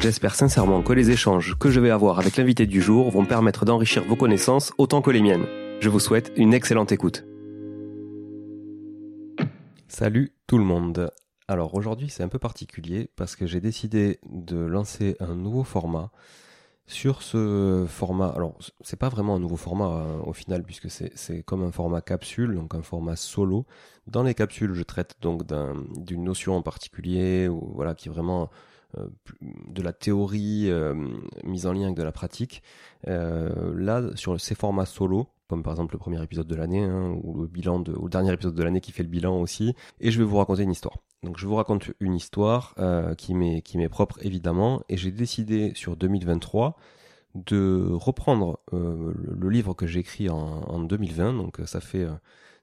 J'espère sincèrement que les échanges que je vais avoir avec l'invité du jour vont permettre d'enrichir vos connaissances autant que les miennes. Je vous souhaite une excellente écoute. Salut tout le monde. Alors aujourd'hui c'est un peu particulier parce que j'ai décidé de lancer un nouveau format. Sur ce format, alors c'est pas vraiment un nouveau format euh, au final puisque c'est comme un format capsule, donc un format solo. Dans les capsules, je traite donc d'une notion en particulier voilà qui est vraiment de la théorie euh, mise en lien avec de la pratique. Euh, là, sur ces formats solo, comme par exemple le premier épisode de l'année, hein, ou le bilan de, ou le dernier épisode de l'année qui fait le bilan aussi, et je vais vous raconter une histoire. Donc je vous raconte une histoire qui m'est qui m'est propre évidemment, et j'ai décidé sur 2023 de reprendre le, livre que j'ai écrit en, 2020, donc ça fait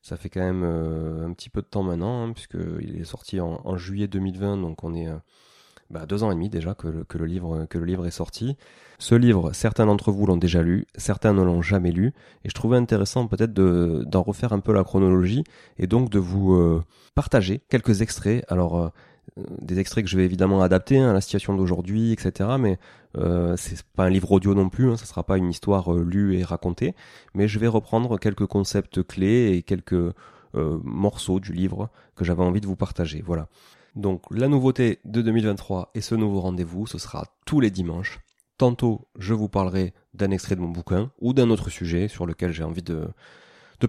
ça fait quand même un petit peu de temps maintenant, hein, puisqu'il est sorti en, juillet 2020, donc on est bah, deux ans et demi déjà que le, livre, est sorti. Ce livre, certains d'entre vous l'ont déjà lu, certains ne l'ont jamais lu, et je trouvais intéressant peut-être d'en refaire un peu la chronologie, et donc de vous euh, partager quelques extraits. Alors, euh, des extraits que je vais évidemment adapter hein, à la situation d'aujourd'hui, etc. Mais euh, c'est pas un livre audio non plus, hein, ça sera pas une histoire euh, lue et racontée, mais je vais reprendre quelques concepts clés et quelques morceaux du livre que j'avais envie de vous partager. Voilà. Donc la nouveauté de 2023 et ce nouveau rendez-vous, ce sera tous les dimanches. Tantôt, je vous parlerai d'un extrait de mon bouquin ou d'un autre sujet sur lequel j'ai envie de,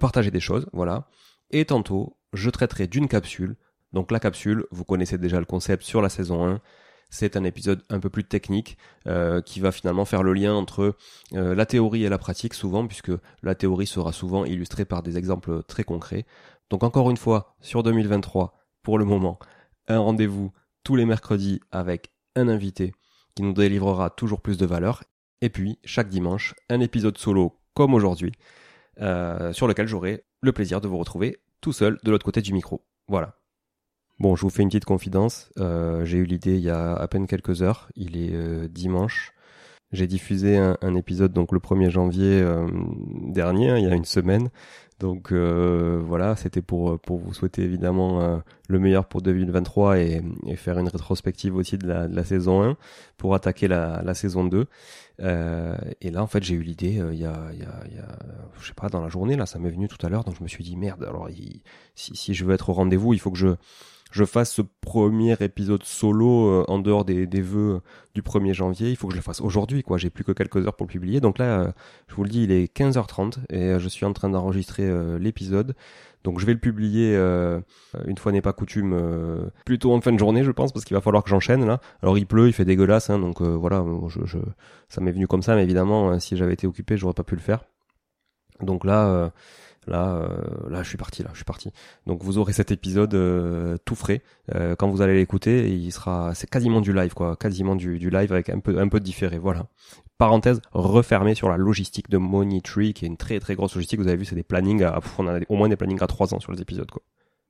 partager des choses, voilà. Et tantôt, je traiterai d'une capsule. Donc la capsule, vous connaissez déjà le concept sur la saison 1. C'est un épisode un peu plus technique euh, qui va finalement faire le lien entre euh, la théorie et la pratique souvent, puisque la théorie sera souvent illustrée par des exemples très concrets. Donc encore une fois, sur 2023, pour le moment, un rendez-vous tous les mercredis avec un invité qui nous délivrera toujours plus de valeur. Et puis, chaque dimanche, un épisode solo comme aujourd'hui, euh, sur lequel j'aurai le plaisir de vous retrouver tout seul de l'autre côté du micro. Voilà. Bon, je vous fais une petite confidence. Euh, j'ai eu l'idée il y a à peine quelques heures. Il est euh, dimanche. J'ai diffusé un, un, épisode donc le 1er janvier euh, dernier, hein, il y a une semaine. Donc euh, voilà, c'était pour pour vous souhaiter évidemment euh, le meilleur pour 2023 et, et, faire une rétrospective aussi de la, de la saison 1 pour attaquer la, la saison 2. Euh, et là, en fait, j'ai eu l'idée il y, a, y a, y a, je sais pas, dans la journée là, ça m'est venu tout à l'heure, donc je me suis dit merde. Alors, il, si, si je veux être au rendez-vous, il faut que je je fasse ce premier épisode solo euh, en dehors des, des vœux du 1er janvier, il faut que je le fasse aujourd'hui, quoi. J'ai plus que quelques heures pour le publier. Donc là, euh, je vous le dis, il est 15h30 et euh, je suis en train d'enregistrer l'épisode. Donc je vais le publier une fois n'est pas coutume plutôt en fin de journée je pense parce qu'il va falloir que j'enchaîne là. Alors il pleut, il fait dégueulasse hein, donc voilà, je, je, ça m'est venu comme ça mais évidemment si j'avais été occupé, j'aurais pas pu le faire. Donc là Là, euh, là, je suis parti. Là, je suis parti. Donc, vous aurez cet épisode euh, tout frais euh, quand vous allez l'écouter. Il sera, c'est quasiment du live, quoi, quasiment du, du, live avec un peu, un peu de différé. Voilà. Parenthèse refermée sur la logistique de Money Tree, qui est une très très grosse logistique. Vous avez vu, c'est des plannings. À, on a au moins des plannings à trois ans sur les épisodes, quoi.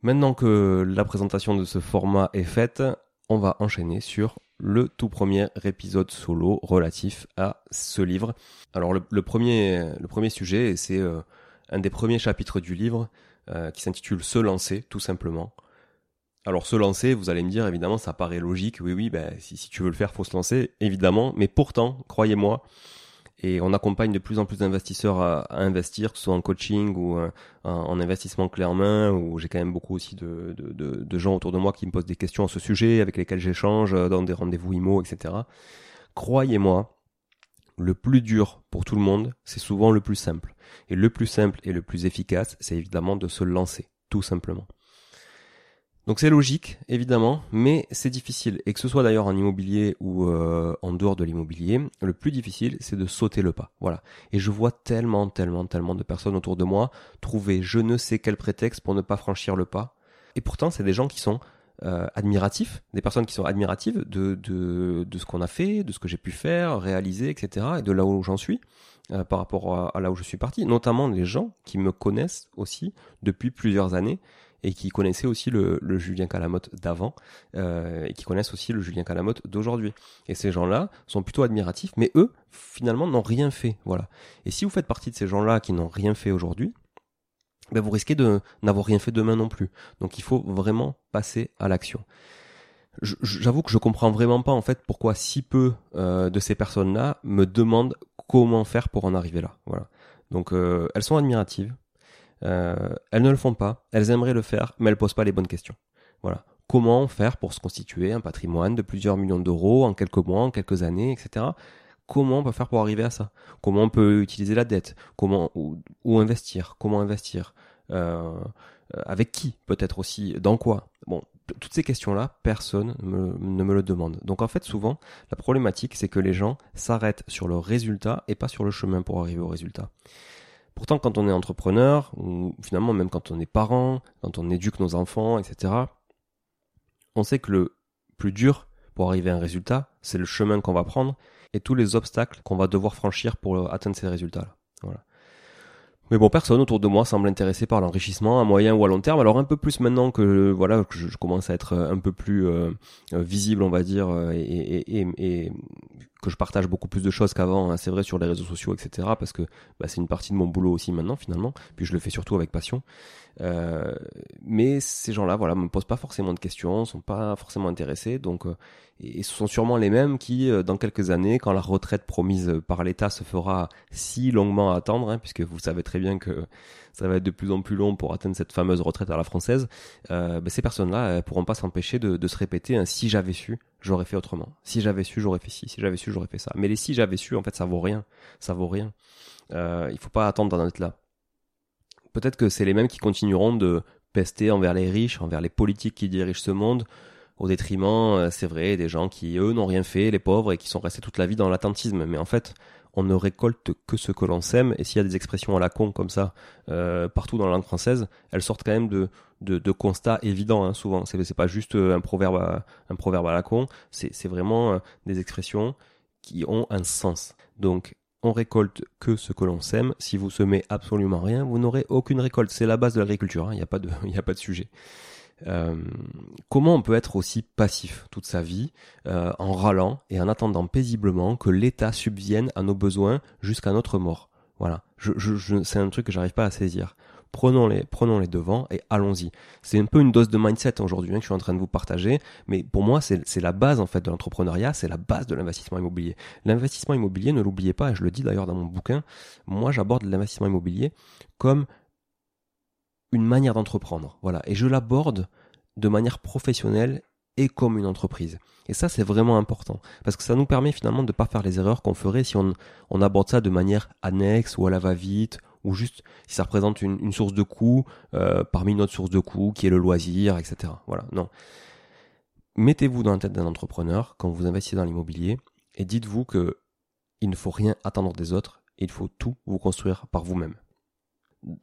Maintenant que la présentation de ce format est faite, on va enchaîner sur le tout premier épisode solo relatif à ce livre. Alors le, le premier, le premier sujet, c'est un des premiers chapitres du livre euh, qui s'intitule Se lancer, tout simplement. Alors se lancer, vous allez me dire, évidemment, ça paraît logique, oui, oui, ben, si, si tu veux le faire, faut se lancer, évidemment, mais pourtant, croyez-moi, et on accompagne de plus en plus d'investisseurs à, investir, que ce soit en coaching ou euh, en, investissement clé en main, où j'ai quand même beaucoup aussi de, de, de, de, gens autour de moi qui me posent des questions à ce sujet, avec lesquels j'échange euh, dans des rendez-vous IMO, etc. Croyez-moi, le plus dur pour tout le monde, c'est souvent le plus simple. Et le plus simple et le plus efficace, c'est évidemment de se lancer, tout simplement. Donc c'est logique, évidemment, mais c'est difficile. Et que ce soit d'ailleurs en immobilier ou euh, en dehors de l'immobilier, le plus difficile, c'est de sauter le pas. Voilà. Et je vois tellement, tellement, tellement de personnes autour de moi trouver je ne sais quel prétexte pour ne pas franchir le pas. Et pourtant, c'est des gens qui sont euh, admiratifs, des personnes qui sont admiratives de, de, de ce qu'on a fait, de ce que j'ai pu faire, réaliser, etc. et de là où j'en suis euh, par rapport à, là où je suis parti. Notamment les gens qui me connaissent aussi depuis plusieurs années et qui connaissaient aussi le, le Julien Calamotte d'avant euh, et qui connaissent aussi le Julien Calamotte d'aujourd'hui. Et ces gens-là sont plutôt admiratifs, mais eux, finalement, n'ont rien fait. Voilà. Et si vous faites partie de ces gens-là qui n'ont rien fait aujourd'hui, ben vous risquez de n'avoir rien fait demain non plus. Donc il faut vraiment passer à l'action. J'avoue que je comprends vraiment pas en fait pourquoi si peu euh, de ces personnes-là me demandent comment faire pour en arriver là. Voilà. Donc euh, elles sont admiratives, euh, elles ne le font pas, elles aimeraient le faire, mais elles posent pas les bonnes questions. Voilà. Comment faire pour se constituer un patrimoine de plusieurs millions d'euros en quelques mois, en quelques années, etc comment on peut faire pour arriver à ça? Comment on peut utiliser la dette? Comment où, investir? Comment investir? Euh, Avec qui? Peut-être aussi Dans quoi? Bon, toutes ces questions-là, personne ne me le demande. Donc en fait, souvent, la problématique, c'est que les gens s'arrêtent sur le résultat et pas sur le chemin pour arriver au résultat. Pourtant, quand on est entrepreneur, ou finalement même quand on est parent, quand on éduque nos enfants, etc., on sait que le plus dur pour arriver à un résultat, c'est le chemin qu'on va prendre et tous les obstacles qu'on va devoir franchir pour euh, atteindre ces résultats-là. Voilà. Mais bon, personne autour de moi semble intéressé par l'enrichissement à moyen ou à long terme. Alors un peu plus maintenant que voilà que je, commence à être euh, un peu plus euh, visible, on va dire, et, que je partage beaucoup plus de choses qu'avant, hein, c'est vrai, sur les réseaux sociaux, etc. Parce que bah, c'est une partie de mon boulot aussi maintenant, finalement. Puis je le fais surtout avec passion. Euh, mais ces gens-là, voilà, me posent pas forcément de questions, sont pas forcément intéressés. Donc, euh, et ce sont sûrement les mêmes qui, euh, dans quelques années, quand la retraite promise par l'État se fera si longuement attendre, hein, puisque vous savez très bien que ça va être de plus en plus long pour atteindre cette fameuse retraite à la française, euh, ben ces personnes-là pourront pas s'empêcher de, de, se répéter si j'avais su, j'aurais fait autrement. Si j'avais su, j'aurais fait ci. Si j'avais su, j'aurais fait ça. Mais les si j'avais su, en fait, ça vaut rien. Ça vaut rien. Euh, il faut pas attendre d'en être là. Peut-être que c'est les mêmes qui continueront de pester envers les riches, envers les politiques qui dirigent ce monde, au détriment, c'est vrai, des gens qui, eux, n'ont rien fait, les pauvres, et qui sont restés toute la vie dans l'attentisme. Mais en fait, on ne récolte que ce que l'on sème. Et s'il y a des expressions à la con comme ça euh, partout dans la langue française, elles sortent quand même de, de, constats évidents hein, souvent. C'est, c'est pas juste euh, un proverbe à, un proverbe à la con, c'est, c'est vraiment euh, des expressions qui ont un sens. Donc on récolte que ce que l'on sème. Si vous semez absolument rien, vous n'aurez aucune récolte. C'est la base de l'agriculture. Hein. Il n'y a pas de, il a pas de sujet. Euh, comment on peut être aussi passif toute sa vie euh, en râlant et en attendant paisiblement que l'État subvienne à nos besoins jusqu'à notre mort? Voilà, je, je, c'est un truc que j'arrive pas à saisir. Prenons les, prenons les devants et allons-y. C'est un peu une dose de mindset aujourd'hui hein, que je suis en train de vous partager, mais pour moi c'est la base en fait de l'entrepreneuriat, c'est la base de l'investissement immobilier. L'investissement immobilier, ne l'oubliez pas, et je le dis d'ailleurs dans mon bouquin, moi j'aborde l'investissement immobilier comme une manière d'entreprendre. Voilà. Et je l'aborde de manière professionnelle et comme une entreprise. Et ça, c'est vraiment important. Parce que ça nous permet finalement de ne pas faire les erreurs qu'on ferait si on, aborde ça de manière annexe ou à la va-vite, ou juste si ça représente une, source de coût euh, parmi une autre source de coût qui est le loisir, etc. Voilà. Non. Mettez-vous dans la tête d'un entrepreneur quand vous investissez dans l'immobilier et dites-vous que il ne faut rien attendre des autres, il faut tout vous construire par vous-même.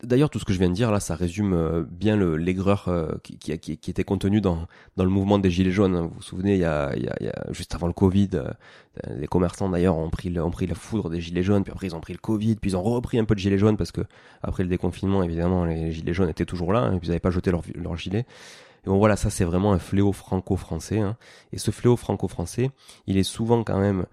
D'ailleurs, tout ce que je viens de dire là, ça résume euh, bien l'aigreur euh, qui, qui, qui, était contenue dans, dans le mouvement des gilets jaunes. Vous vous souvenez, il y a, il y a, juste avant le Covid, euh, les commerçants d'ailleurs ont pris, ont pris la foudre des gilets jaunes, puis après ils ont pris le Covid, puis ils ont repris un peu de gilets jaunes parce que après le déconfinement, évidemment, les gilets jaunes étaient toujours là, hein, et puis ils n'avaient pas jeté leur, leur gilet. Et bon voilà, ça c'est vraiment un fléau franco-français. Hein. Et ce fléau franco-français, il est souvent quand même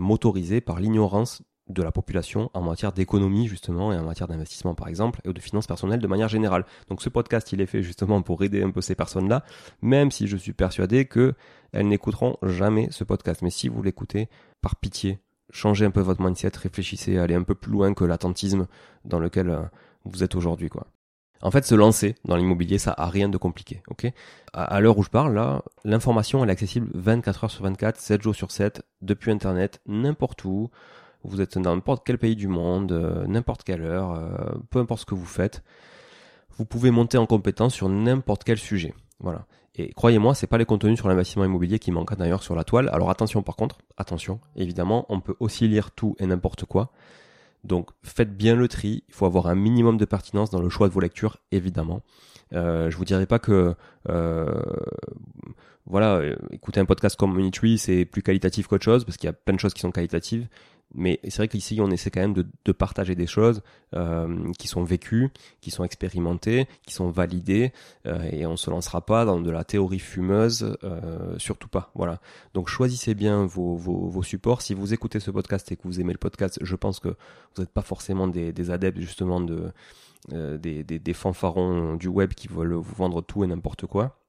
motorisé par l'ignorance de la population en matière d'économie justement et en matière d'investissement par exemple et de finances personnelles de manière générale. Donc ce podcast il est fait justement pour aider un peu ces personnes-là, même si je suis persuadé que elles n'écouteront jamais ce podcast. Mais si vous l'écoutez, par pitié, changez un peu votre mindset, réfléchissez, allez un peu plus loin que l'attentisme dans lequel euh, vous êtes aujourd'hui quoi. En fait, se lancer dans l'immobilier, ça a rien de compliqué, ok? À, l'heure où je parle, là, l'information elle est accessible 24 heures sur 24, 7 jours sur 7, depuis Internet, n'importe où vous êtes dans n'importe quel pays du monde, euh, n'importe quelle heure, euh, peu importe ce que vous faites, vous pouvez monter en compétence sur n'importe quel sujet. Voilà. Et croyez-moi, c'est pas les contenus sur l'investissement immobilier qui manquent d'ailleurs sur la toile. Alors attention par contre, attention, évidemment, on peut aussi lire tout et n'importe quoi. Donc faites bien le tri, il faut avoir un minimum de pertinence dans le choix de vos lectures, évidemment. Euh, je vous dirais pas que euh, voilà, écouter un podcast comme Monitree, c'est plus qualitatif qu'autre chose, parce qu'il y a plein de choses qui sont qualitatives. Mais c'est vrai qu'ici, on essaie quand même de, partager des choses euh, qui sont vécues, qui sont expérimentées, qui sont validées, euh, et on se lancera pas dans de la théorie fumeuse, euh, surtout pas. Voilà. Donc choisissez bien vos, supports. Si vous écoutez ce podcast et que vous aimez le podcast, je pense que vous n'êtes pas forcément des, adeptes justement de des, des, des fanfarons du web qui veulent vous vendre tout et n'importe quoi.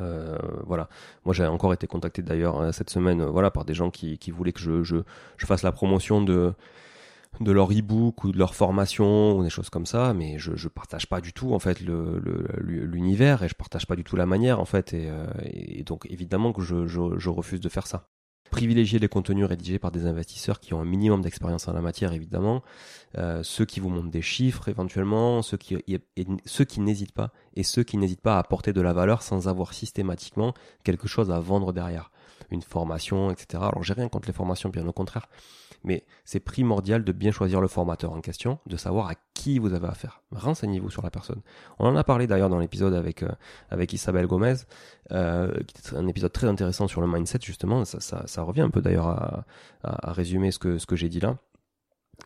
Euh, voilà. Moi, j'ai encore été contacté d'ailleurs euh, cette semaine, euh, voilà, par des gens qui, qui voulaient que je, je, je, fasse la promotion de de leur e-book ou de leur formation ou des choses comme ça, mais je, je partage pas du tout en fait l'univers le, et je partage pas du tout la manière en fait et, donc évidemment que je, je refuse de faire ça privilégier les contenus rédigés par des investisseurs qui ont un minimum d'expérience en la matière, évidemment, euh, ceux qui vous montrent des chiffres éventuellement, ceux qui, ceux qui n'hésitent pas et ceux qui n'hésitent pas à apporter de la valeur sans avoir systématiquement quelque chose à vendre derrière, une formation, etc. Alors j'ai rien contre les formations, bien au contraire, mais c'est primordial de bien choisir le formateur en question, de savoir à qui vous avez affaire. Renseignez-vous sur la personne. On en a parlé d'ailleurs dans l'épisode avec, euh, Isabelle Gomez, euh, qui était un épisode très intéressant sur le mindset justement. Ça, revient un peu d'ailleurs à, résumer ce que, ce que j'ai dit là.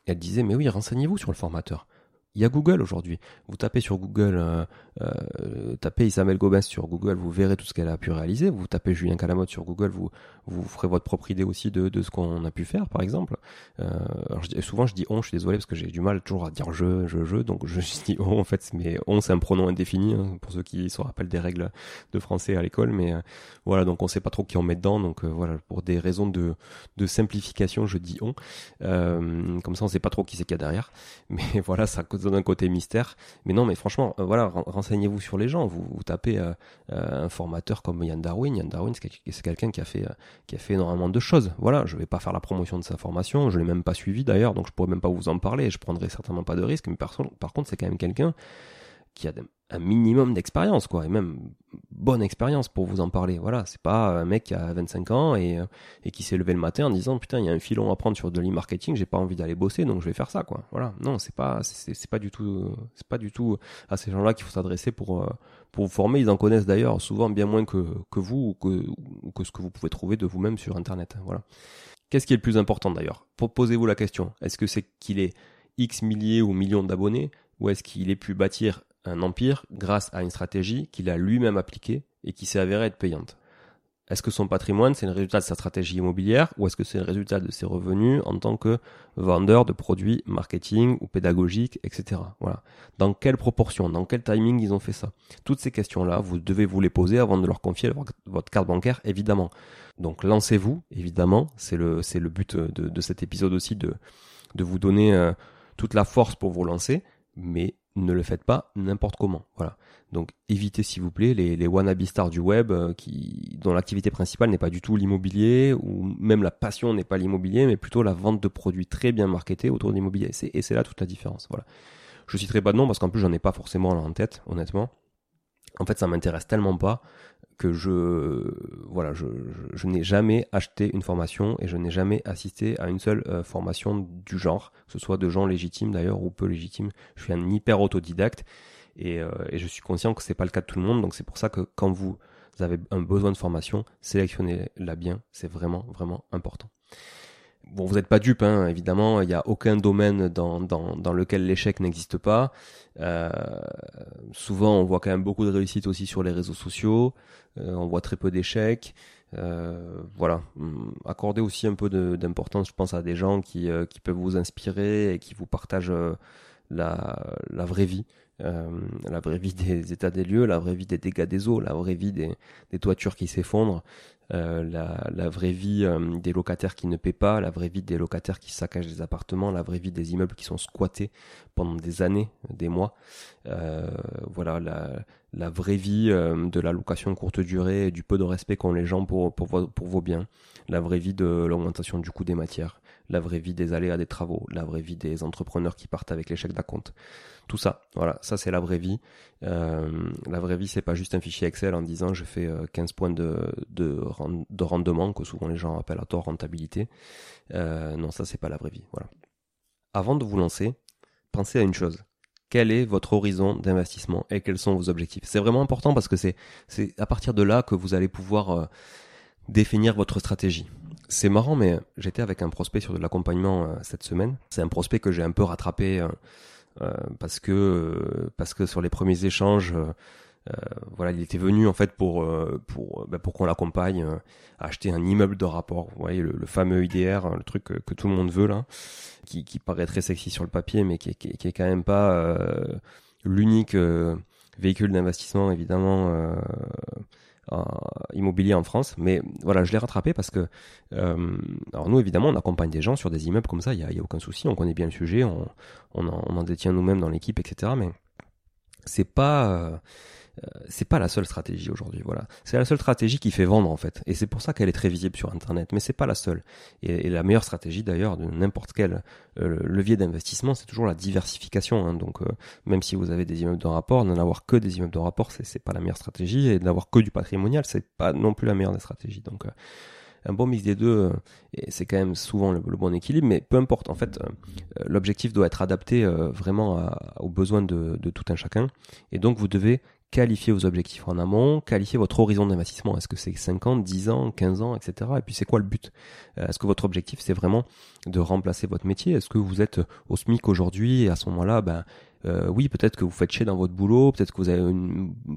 Elle disait, mais oui, renseignez-vous sur le formateur. Il y a Google aujourd'hui. Vous tapez sur Google, euh, euh, tapez Isabelle Gomez sur Google, vous verrez tout ce qu'elle a pu réaliser. Vous tapez Julien Calamotte sur Google, vous, vous ferez votre propre idée aussi de, de ce qu'on a pu faire, par exemple. Euh, alors souvent je dis on, je suis désolé parce que j'ai du mal toujours à dire je, je, je, donc je, dis on en fait, mais on c'est un pronom indéfini hein, pour ceux qui se rappellent des règles de français à l'école, mais voilà, donc on sait pas trop qui on met dedans, donc voilà, pour des raisons de, de simplification, je dis on. comme ça, on sait pas trop qui c'est qu'il y a derrière, mais voilà, ça donne un côté mystère. Mais non, mais franchement, voilà, renseignez-vous sur les gens. Vous, tapez un formateur comme Yann Darwin. Yann Darwin, c'est quelqu'un qui a fait qui a fait énormément de choses. Voilà, je vais pas faire la promotion de sa formation, je l'ai même pas suivi d'ailleurs, donc je pourrais même pas vous en parler, je prendrai certainement pas de risque, mais par, par contre, c'est quand même quelqu'un qui a un minimum d'expérience, quoi, et même bonne expérience pour vous en parler. Voilà, c'est pas un mec qui a 25 ans et, et qui s'est levé le matin en disant putain, il y a un filon à prendre sur de l'e-marketing, j'ai pas envie d'aller bosser, donc je vais faire ça, quoi. Voilà, non, c'est pas, c'est pas du tout, c'est pas du tout à ces gens-là qu'il faut s'adresser pour euh, pour vous former. Ils en connaissent d'ailleurs souvent bien moins que vous ou que, ce que vous pouvez trouver de vous-même sur Internet. Voilà. Qu'est-ce qui est le plus important d'ailleurs? Posez-vous la question. Est-ce que c'est qu'il est X milliers ou millions d'abonnés ou est-ce qu'il ait pu bâtir un empire grâce à une stratégie qu'il a lui-même appliquée et qui s'est avérée être payante. Est-ce que son patrimoine, c'est le résultat de sa stratégie immobilière ou est-ce que c'est le résultat de ses revenus en tant que vendeur de produits marketing ou pédagogiques, etc. Voilà. Dans quelle proportion, dans quel timing ils ont fait ça? Toutes ces questions-là, vous devez vous les poser avant de leur confier votre carte bancaire, évidemment. Donc lancez-vous, évidemment. C'est le, c'est le but de, de, cet épisode aussi de, de vous donner euh, toute la force pour vous lancer, mais ne le faites pas n'importe comment. Voilà. Donc évitez s'il vous plaît les, les wannabe stars du web euh, qui dont l'activité principale n'est pas du tout l'immobilier ou même la passion n'est pas l'immobilier mais plutôt la vente de produits très bien marketés autour de l'immobilier. Et c'est là toute la différence. Voilà. Je citerai pas de nom parce qu'en plus j'en ai pas forcément en tête honnêtement. En fait, ça m'intéresse tellement pas que je voilà, je, je, n'ai jamais acheté une formation et je n'ai jamais assisté à une seule euh, formation du genre, que ce soit de gens légitimes d'ailleurs ou peu légitimes. Je suis un hyper autodidacte et, euh, et je suis conscient que c'est pas le cas de tout le monde. Donc c'est pour ça que quand vous avez un besoin de formation, sélectionnez-la bien. C'est vraiment vraiment important. Bon, vous n'êtes pas dupe, hein, évidemment. Il n'y a aucun domaine dans, dans, dans lequel l'échec n'existe pas. Euh, souvent, on voit quand même beaucoup de réussite aussi sur les réseaux sociaux. Euh, on voit très peu d'échecs. Euh, voilà. Hum, accordez aussi un peu d'importance, je pense, à des gens qui, euh, qui peuvent vous inspirer et qui vous partagent la, la vraie vie. Euh, la vraie vie des états des lieux, la vraie vie des dégâts des eaux, la vraie vie des, toitures qui s'effondrent, euh, la, vraie vie euh, des locataires qui ne paient pas, la vraie vie des locataires qui saccagent des appartements, la vraie vie des immeubles qui sont squattés pendant des années, des mois. Voilà la, vraie vie de la location courte durée et du peu de respect qu'ont les gens pour vos biens. La vraie vie de l'augmentation du coût des matières. La vraie vie des aléas des travaux. La vraie vie des entrepreneurs qui partent avec l'échec d'acompte. Tout ça, voilà, ça c'est la vraie vie. Euh, la vraie vie, c'est pas juste un fichier Excel en disant je fais 15 euh, points de, de, de rendement, que souvent les gens appellent à tort rentabilité. Euh, non, ça c'est pas la vraie vie. Voilà. Avant de vous lancer, pensez à une chose. Quel est votre horizon d'investissement et quels sont vos objectifs? C'est vraiment important parce que c'est c'est à partir de là que vous allez pouvoir définir votre stratégie. C'est marrant, mais j'étais avec un prospect sur de l'accompagnement euh, cette semaine. C'est un prospect que j'ai un peu rattrapé euh, parce que euh, parce que sur les premiers échanges euh, voilà, il était venu en fait pour pour bah, pour qu'on l'accompagne à acheter un immeuble de rapport. Vous voyez le, fameux IDR, le truc que, tout le monde veut là, qui, qui paraît très sexy sur le papier, mais qui, qui, qui est quand même pas l'unique véhicule d'investissement évidemment immobilier en France. Mais voilà, je l'ai rattrapé parce que, euh, alors nous évidemment, on accompagne des gens sur des immeubles comme ça, il y a, y a, aucun souci, on connaît bien le sujet, on, on, en, on en détient nous-mêmes dans l'équipe, etc. Mais c'est pas euh, c'est pas la seule stratégie aujourd'hui. Voilà, c'est la seule stratégie qui fait vendre en fait, et c'est pour ça qu'elle est très visible sur Internet. Mais c'est pas la seule. Et, la meilleure stratégie d'ailleurs de n'importe quel euh, levier d'investissement, c'est toujours la diversification. Hein. Donc euh, même si vous avez des immeubles de rapport, n'en avoir que des immeubles de rapport, c'est c'est pas la meilleure stratégie, et d'avoir que du patrimonial, c'est pas non plus la meilleure des stratégies. Donc un bon mix des deux, et c'est quand même souvent le, bon équilibre, mais peu importe, en fait, l'objectif doit être adapté vraiment aux besoins de, tout un chacun, et donc vous devez qualifier vos objectifs en amont, qualifier votre horizon d'investissement. Est-ce que c'est 5 ans, 10 ans, 15 ans, etc. Et puis c'est quoi le but? Euh, Est-ce que votre objectif c'est vraiment de remplacer votre métier? Est-ce que vous êtes au SMIC aujourd'hui et à ce moment-là, ben euh, oui, peut-être que vous faites chier dans votre boulot, peut-être que vous avez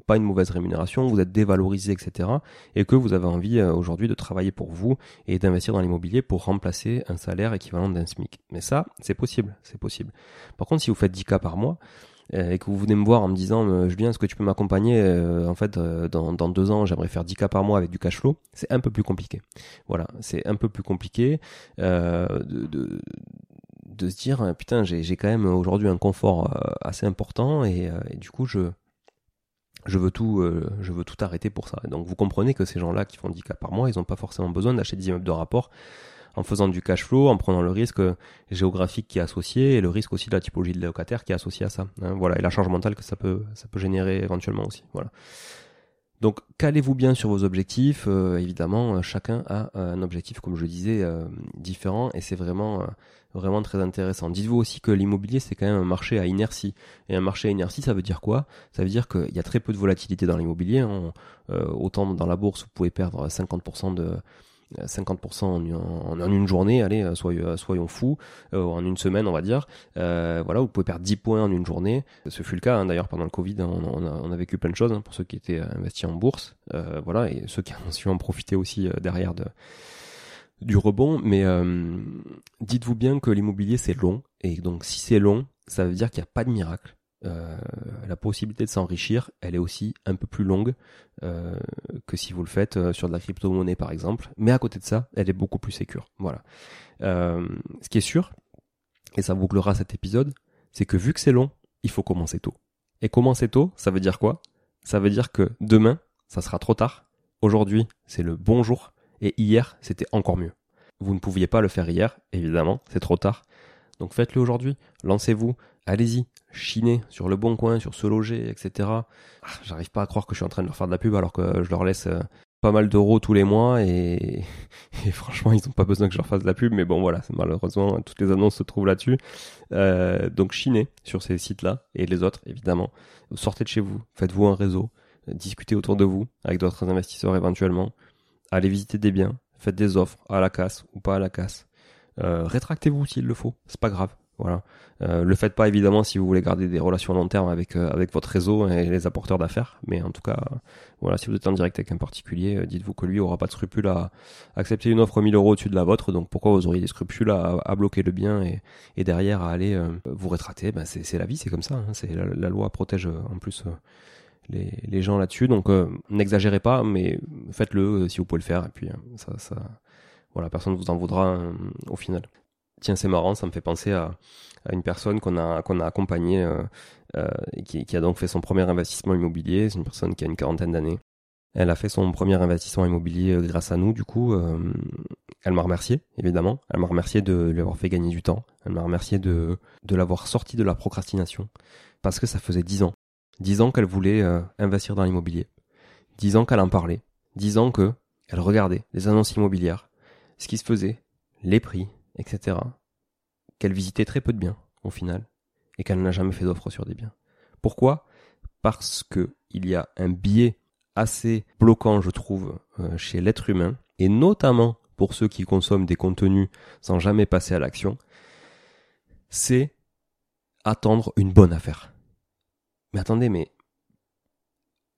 pas une mauvaise rémunération, vous êtes dévalorisé, etc. Et que vous avez envie euh, aujourd'hui de travailler pour vous et d'investir dans l'immobilier pour remplacer un salaire équivalent d'un SMIC. Mais ça, c'est possible, c'est possible. Par contre, si vous faites 10 cas par mois, euh, et que vous venez me voir en me disant euh, Julien, est-ce que tu peux m'accompagner En fait, dans, deux ans, j'aimerais faire 10 cas par mois avec du cash flow. C'est un peu plus compliqué. Voilà, c'est un peu plus compliqué de, de, se dire putain, j'ai, quand même aujourd'hui un confort assez important et, et, du coup, je je veux tout, je veux tout arrêter pour ça. Donc vous comprenez que ces gens-là qui font 10 cas par mois, ils n'ont pas forcément besoin d'acheter des immeubles de rapport en faisant du cash flow, en prenant le risque géographique qui est associé et le risque aussi de la typologie de locataire qui est associé à ça. Hein, voilà, et la charge mentale que ça peut, ça peut générer éventuellement aussi. Voilà. Donc calez-vous bien sur vos objectifs. Euh, évidemment, euh, chacun a un objectif, comme je disais, euh, différent et c'est vraiment vraiment très intéressant. Dites-vous aussi que l'immobilier c'est quand même un marché à inertie. Et un marché à inertie, ça veut dire quoi? Ça veut dire qu'il y a très peu de volatilité dans l'immobilier. Hein. autant dans la bourse, vous pouvez perdre 50% de 50% en, une journée, allez, euh, soyons, euh, soyons fous, euh, en une semaine on va dire. voilà, vous pouvez perdre 10 points en une journée. Ce fut le cas hein, d'ailleurs pendant le Covid, hein, on, a, vécu plein de choses pour ceux qui étaient investis en bourse, voilà, et ceux qui ont su en profiter aussi derrière de, du rebond. Mais dites-vous bien que l'immobilier c'est long, et donc si c'est long, ça veut dire qu'il n'y a pas de miracle. Euh, la possibilité de s'enrichir, elle est aussi un peu plus longue euh, que si vous le faites euh, sur de la crypto-monnaie par exemple. Mais à côté de ça, elle est beaucoup plus sécure. Voilà. ce qui est sûr, et ça bouclera cet épisode, c'est que vu que c'est long, il faut commencer tôt. Et commencer tôt, ça veut dire quoi? Ça veut dire que demain, ça sera trop tard. Aujourd'hui, c'est le bon jour. Et hier, c'était encore mieux. Vous ne pouviez pas le faire hier, évidemment, c'est trop tard. Donc faites-le aujourd'hui, lancez-vous, allez-y, chinez sur le bon coin, sur se loger, etc. Ah, j'arrive pas à croire que je suis en train de leur faire de la pub alors que je leur laisse euh, pas mal d'euros tous les mois et, franchement ils n'ont pas besoin que je leur fasse de la pub mais bon voilà malheureusement toutes les annonces se trouvent là-dessus euh, donc chinez sur ces sites-là et les autres évidemment sortez de chez vous faites-vous un réseau discutez autour de vous avec d'autres investisseurs éventuellement allez visiter des biens faites des offres à la casse ou pas à la casse euh, rétractez-vous s'il le faut, c'est pas grave. Voilà. Euh, le faites pas évidemment si vous voulez garder des relations long terme avec euh, avec votre réseau et les apporteurs d'affaires, mais en tout cas, voilà, si vous êtes en direct avec un particulier, dites-vous que lui aura pas de scrupule à accepter une offre 1000 euros au-dessus de la vôtre, donc pourquoi vous auriez des scrupules à, bloquer le bien et, et derrière à aller vous rétracter Ben c'est la vie, c'est comme ça. Hein. c'est la, loi protège en plus. Les, les, gens là-dessus. Donc n'exagérez pas, mais faites-le si vous pouvez le faire. Et puis ça, ça, voilà, personne ne vous en voudra euh, au final. Tiens, c'est marrant, ça me fait penser à, une personne qu'on a accompagnée euh, euh, qui, a donc fait son premier investissement immobilier. C'est une personne qui a une quarantaine d'années. Elle a fait son premier investissement immobilier grâce à nous, du coup. elle m'a remercié, évidemment. Elle m'a remercié de lui avoir fait gagner du temps. Elle m'a remercié de l'avoir sorti de la procrastination. Parce que ça faisait dix ans. Dix ans qu'elle voulait investir dans l'immobilier. Dix ans qu'elle en parlait. Dix ans que elle regardait les annonces immobilières ce qui se faisait, les prix, etc. Qu'elle visitait très peu de biens, au final, et qu'elle n'a jamais fait d'offre sur des biens. Pourquoi? Parce que il y a un biais assez bloquant, je trouve, euh, chez l'être humain, et notamment pour ceux qui consomment des contenus sans jamais passer à l'action, c'est attendre une bonne affaire. Mais attendez, mais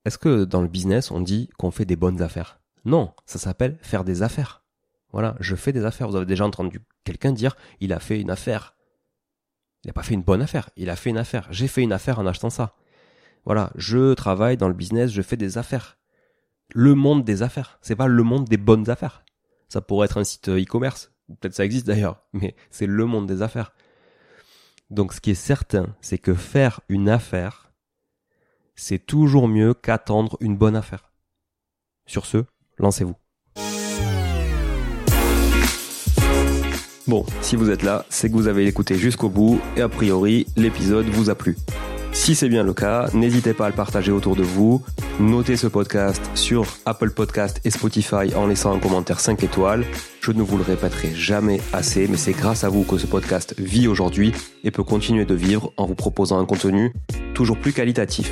est-ce que dans le business on dit qu'on fait des bonnes affaires? Non, ça s'appelle faire des affaires. Voilà, je fais des affaires. Vous avez déjà entendu quelqu'un dire il a fait une affaire. Il n'a pas fait une bonne affaire, il a fait une affaire. J'ai fait une affaire en achetant ça. Voilà, je travaille dans le business, je fais des affaires. Le monde des affaires, c'est pas le monde des bonnes affaires. Ça pourrait être un site e-commerce, peut-être ça existe d'ailleurs, mais c'est le monde des affaires. Donc ce qui est certain, c'est que faire une affaire, c'est toujours mieux qu'attendre une bonne affaire. Sur ce, lancez-vous. Bon, si vous êtes là, c'est que vous avez écouté jusqu'au bout et a priori, l'épisode vous a plu. Si c'est bien le cas, n'hésitez pas à le partager autour de vous. Notez ce podcast sur Apple Podcast et Spotify en laissant un commentaire 5 étoiles. Je ne vous le répéterai jamais assez, mais c'est grâce à vous que ce podcast vit aujourd'hui et peut continuer de vivre en vous proposant un contenu toujours plus qualitatif.